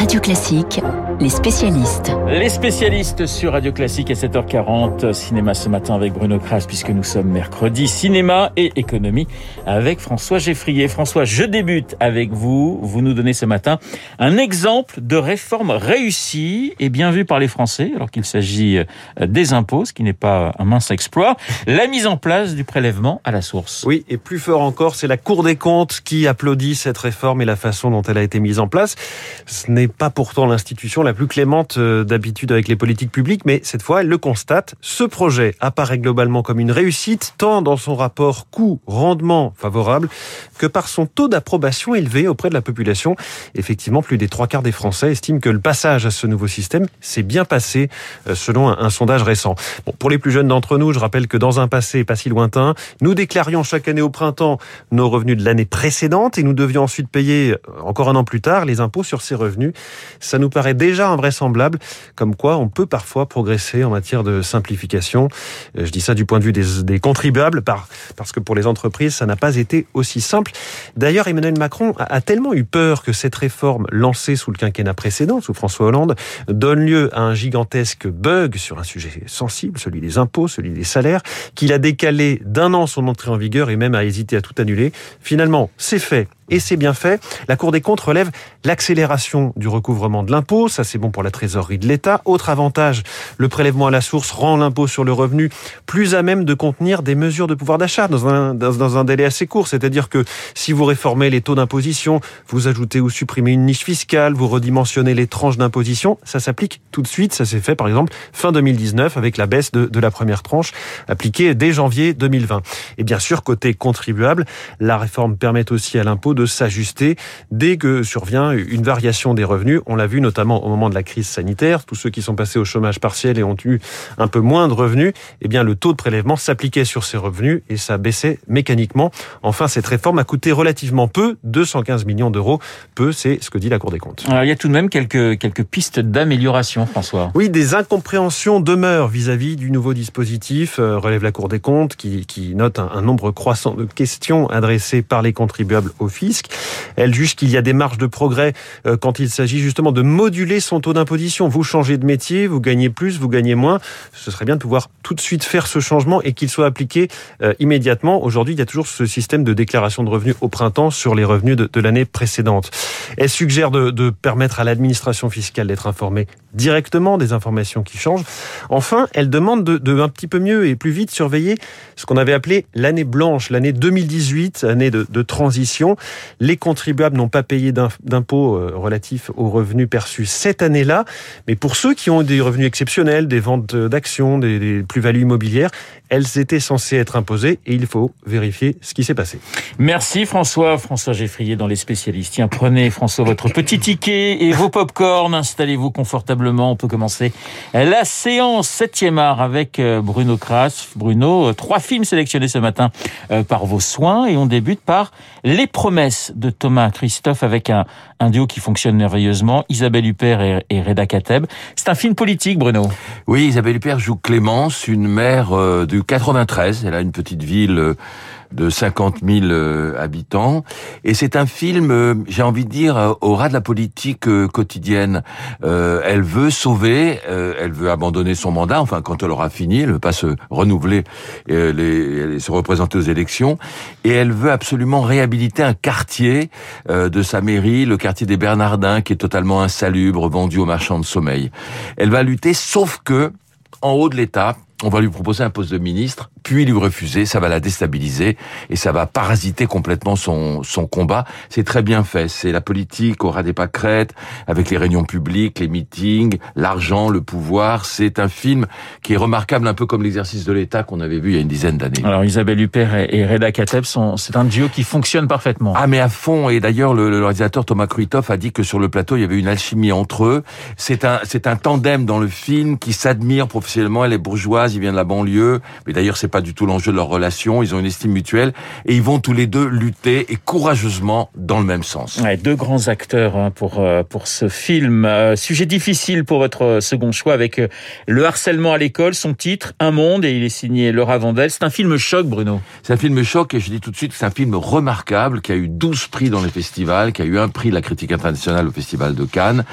Radio Classique, les spécialistes. Les spécialistes sur Radio Classique à 7h40. Cinéma ce matin avec Bruno Kras puisque nous sommes mercredi. Cinéma et économie avec François Geffrier. François, je débute avec vous. Vous nous donnez ce matin un exemple de réforme réussie et bien vue par les Français alors qu'il s'agit euh, des impôts, ce qui n'est pas un mince exploit. La mise en place du prélèvement à la source. Oui, et plus fort encore, c'est la Cour des comptes qui applaudit cette réforme et la façon dont elle a été mise en place. Ce n'est pas pourtant l'institution la plus clémente euh, d'habitude avec les politiques publiques, mais cette fois, elle le constate. Ce projet apparaît globalement comme une réussite, tant dans son rapport coût-rendement favorable que par son taux d'approbation élevé auprès de la population. Effectivement, plus des trois quarts des Français estiment que le passage à ce nouveau système s'est bien passé, euh, selon un, sondage récent. Pour les plus jeunes d'entre nous, je rappelle que dans un passé pas si lointain, nous déclarions chaque année au printemps nos revenus de l'année précédente et nous devions ensuite payer euh, encore un an plus tard les impôts sur ces revenus. Ça nous paraît déjà invraisemblable, comme quoi on peut parfois progresser en matière de simplification. Euh, je dis ça du point de vue des, contribuables, parce que pour les entreprises, ça n'a pas été aussi simple. D'ailleurs, Emmanuel Macron a tellement eu peur que cette réforme lancée sous le quinquennat précédent, sous François Hollande, donne lieu à un gigantesque bug sur un sujet sensible, celui des impôts, celui des salaires, qu'il a décalé d'un an son entrée en vigueur et même a hésité à tout annuler. Finalement, c'est fait et c'est bien fait. La Cour des comptes relève l'accélération du recouvrement de l'impôt, ça c'est bon pour la trésorerie de l'État. Autre avantage, le prélèvement à la source rend l'impôt sur le revenu plus à même de contenir des mesures de pouvoir d'achat dans un, dans un délai assez court. C'est-à-dire que si vous réformez les taux d'imposition, vous ajoutez ou supprimez une niche fiscale, vous redimensionnez les tranches d'imposition, ça s'applique tout de suite. Ça s'est fait par exemple fin 2019 avec la baisse de, de la première tranche appliquée dès janvier 2020. Et bien sûr, côté contribuable, la réforme permet aussi à l'impôt de s'ajuster dès que survient une variation des revenus. On l'a vu notamment au moment de la crise sanitaire. Tous ceux qui sont passés au chômage partiel et ont eu un peu moins de revenus, eh bien, le taux de prélèvement s'appliquait sur ces revenus et ça baissait mécaniquement. Enfin, cette réforme a coûté relativement peu, 215 millions d'euros. Peu, c'est ce que dit la Cour des comptes. Alors, il y a tout de même quelques, quelques pistes d'amélioration, François. Oui, des incompréhensions demeurent vis-à-vis du nouveau dispositif, euh, relève la Cour des comptes, qui, qui note un, un nombre croissant de questions adressées par les contribuables au Elle juge qu'il y a des marges de progrès euh, quand il s'agit justement de moduler son taux d'imposition. Vous changez de métier, vous gagnez plus, vous gagnez moins. Ce serait bien de pouvoir tout de suite faire ce changement et qu'il soit appliqué euh, immédiatement. Aujourd'hui, il y a toujours ce système de déclaration de revenus au printemps sur les revenus de, l'année précédente. Elle suggère de permettre à l'administration fiscale d'être informée directement des informations qui changent. Enfin, elle demande de, de, un petit peu mieux et plus vite surveiller ce qu'on avait appelé l'année blanche, l'année 2018, année de, de transition. Les contribuables n'ont pas payé d'impôts euh, relatifs aux revenus perçus cette année-là, mais pour ceux qui ont des revenus exceptionnels, des ventes d'actions, des, des plus-values immobilières, elles étaient censées être imposées et il faut vérifier ce qui s'est passé. Merci François. François Geffrier dans les spécialistes. Tiens, prenez François votre petit ticket et vos pop-corn. Installez-vous confortablement. On peut commencer la séance 7e art avec euh, Bruno Kras. Bruno, euh, trois films sélectionnés ce matin euh, par vos soins et on débute par Les promesses de Thomas Christophe avec un, un duo qui fonctionne merveilleusement. Isabelle Huppert et, et Reda Kateb. C'est un film politique, Bruno. Oui, Isabelle Huppert joue Clémence, une mère de 93. Elle a une petite ville euh, de 50 000 euh, habitants. Et c'est un film, euh, j'ai envie de dire, au ras de la politique quotidienne. elle veut sauver, elle veut abandonner son mandat, enfin quand elle aura fini, elle veut pas se renouveler, les, se représenter aux élections. Et elle veut absolument réhabiliter un quartier de sa mairie, le quartier des Bernardins, qui est totalement insalubre, vendu aux marchands de sommeil. Elle va lutter, sauf que, en haut de l'État, on va lui proposer un poste de ministre puis lui refuser, ça va la déstabiliser et ça va parasiter complètement son, son combat. C'est très bien fait. C'est la politique au ras des pâquerettes, avec les réunions publiques, les meetings, l'argent, le pouvoir. C'est un film qui est remarquable, un peu comme l'exercice de l'État qu'on avait vu il y a une dizaine d'années. Alors Isabelle Huppert et Reda Kateb, sont, c'est un duo qui fonctionne parfaitement. Ah mais à fond. Et d'ailleurs, le, le réalisateur Thomas Kruithoff a dit que sur le plateau, il y avait une alchimie entre eux. C'est un, c'est un tandem dans le film qui s'admire professionnellement. Elle est bourgeoise, il vient de la banlieue. Mais d'ailleurs, c'est pas pas du tout l'enjeu de leur relation. Ils ont une estime mutuelle et ils vont tous les deux lutter et courageusement dans le même sens. Ouais, deux grands acteurs hein, pour euh, pour ce film. Euh, sujet difficile pour votre second choix avec euh, le harcèlement à l'école. Son titre, Un monde, et il est signé Laura Vandel. C'est un film choc, Bruno. C'est un film choc et je dis tout de suite que c'est un film remarquable qui a eu 12 prix dans les festivals, qui a eu un prix de la critique internationale au Festival de Cannes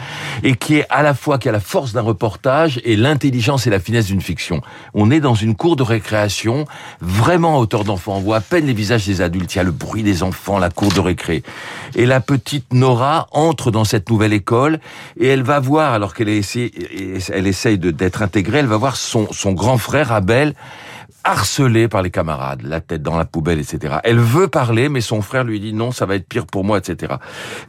et qui est à la fois qui a la force d'un reportage et l'intelligence et la finesse d'une fiction. On est dans une cour de récréation vraiment hauteur d'enfant. On voit à peine les visages des adultes. Il y a le bruit des enfants, la cour de récré. Et la petite Nora entre dans cette nouvelle école et elle va voir, alors qu'elle essaie, elle essaye d'être intégrée, elle va voir son, son grand frère Abel harcelée par les camarades, la tête dans la poubelle, etc. Elle veut parler, mais son frère lui dit non, ça va être pire pour moi, etc.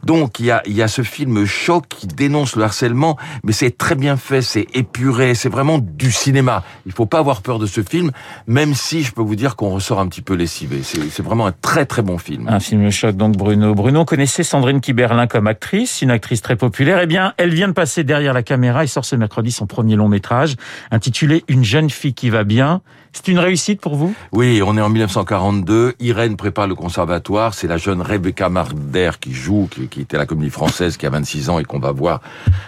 Donc il y a, y a ce film choc qui dénonce le harcèlement, mais c'est très bien fait, c'est épuré, c'est vraiment du cinéma. Il faut pas avoir peur de ce film, même si je peux vous dire qu'on ressort un petit peu lessivé. C'est vraiment un très très bon film. Un film choc donc Bruno. Bruno connaissait Sandrine Kiberlin comme actrice, une actrice très populaire. Eh bien, elle vient de passer derrière la caméra et sort ce mercredi son premier long métrage intitulé Une jeune fille qui va bien. C'est une réussite pour vous? Oui, on est en 1942. Irène prépare le conservatoire. C'est la jeune Rebecca Marder qui joue, qui, était la comédie française, qui a 26 ans et qu'on va voir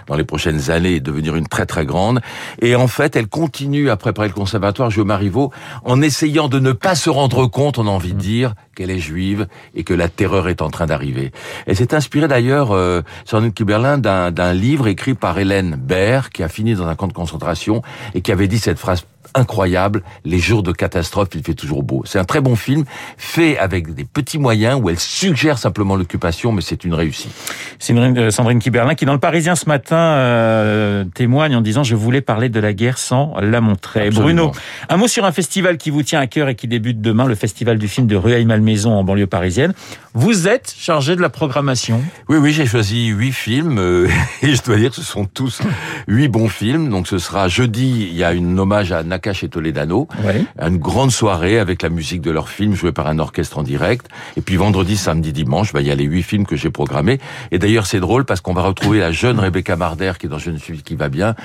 dans les prochaines années devenir une très très grande. Et en fait, elle continue à préparer le conservatoire, au Marivaux, en essayant de ne pas se rendre compte, on a envie de dire, qu'elle est juive et que la terreur est en train d'arriver. Elle s'est inspirée d'ailleurs, euh, Sandrine Kiberlin, d'un livre écrit par Hélène Baird, qui a fini dans un camp de concentration et qui avait dit cette phrase incroyable. Les jours de catastrophe, il fait toujours beau. C'est un très bon film, fait avec des petits moyens, où elle suggère simplement l'occupation, mais c'est une réussite. C'est euh, Sandrine Kiberlin qui, dans le Parisien ce matin, euh, témoigne en disant « Je voulais parler de la guerre sans la montrer ». Bruno, un mot sur un festival qui vous tient à cœur et qui débute demain, le festival du film de Rueil-Malmaison en banlieue parisienne. Vous êtes chargé de la programmation? Oui, oui, j'ai choisi huit films, euh, et je dois dire que ce sont tous huit bons films. Donc ce sera jeudi, il y a une hommage à Nakash et Toledano. Une grande soirée avec la musique de leur film jouée par un orchestre en direct. Et puis vendredi, samedi, dimanche, bah, il y a les huit films que j'ai programmés. Et d'ailleurs, c'est drôle parce qu'on va retrouver la jeune Rebecca Marder qui est dans Jeune fille qui va bien.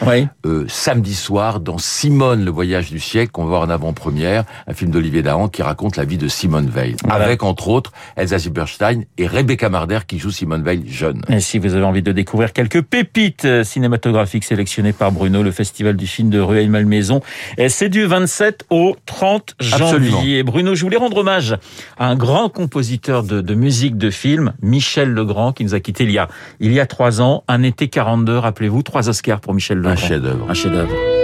Euh, samedi soir, dans Simone, le voyage du siècle, qu'on va voir en avant-première, un film d'Olivier Dahan qui raconte la vie de Simone Veil. Avec, entre autres, Elsa Zilberstein et Rebecca Marder qui joue Simone Veil jeune. Et si vous avez envie de découvrir quelques pépites euh, cinématographiques sélectionnées par Bruno, le festival du film de Rueil-Malmaison c'est du 27 au 30 janvier. Bruno, je voulais rendre hommage à un grand compositeur de, musique de film, Michel Legrand, qui nous a quittés il y a, il y a trois ans. Un été 42, rappelez-vous, trois Oscars pour Michel Legrand. Un chef-d'œuvre. Un chef-d'œuvre.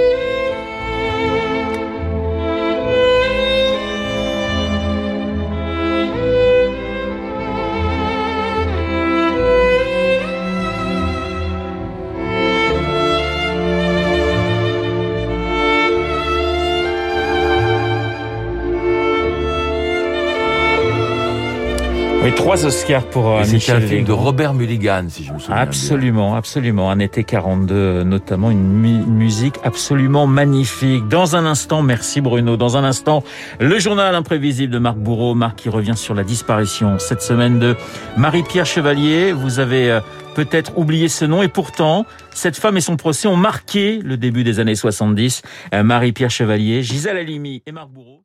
Oui, trois Oscars pour euh, Michel un film de Robert Mulligan, si je me souviens Absolument, absolument. Un été 42, notamment une musique absolument magnifique. Dans un instant, merci Bruno. Dans un instant, le journal imprévisible de Marc Bourreau. Marc qui revient sur la disparition cette semaine de Marie-Pierre Chevalier. Vous avez euh, peut-être oublié ce nom et pourtant, cette femme et son procès ont marqué le début des années 70. Euh, Marie-Pierre Chevalier, Gisèle Halimi et Marc Bourreau.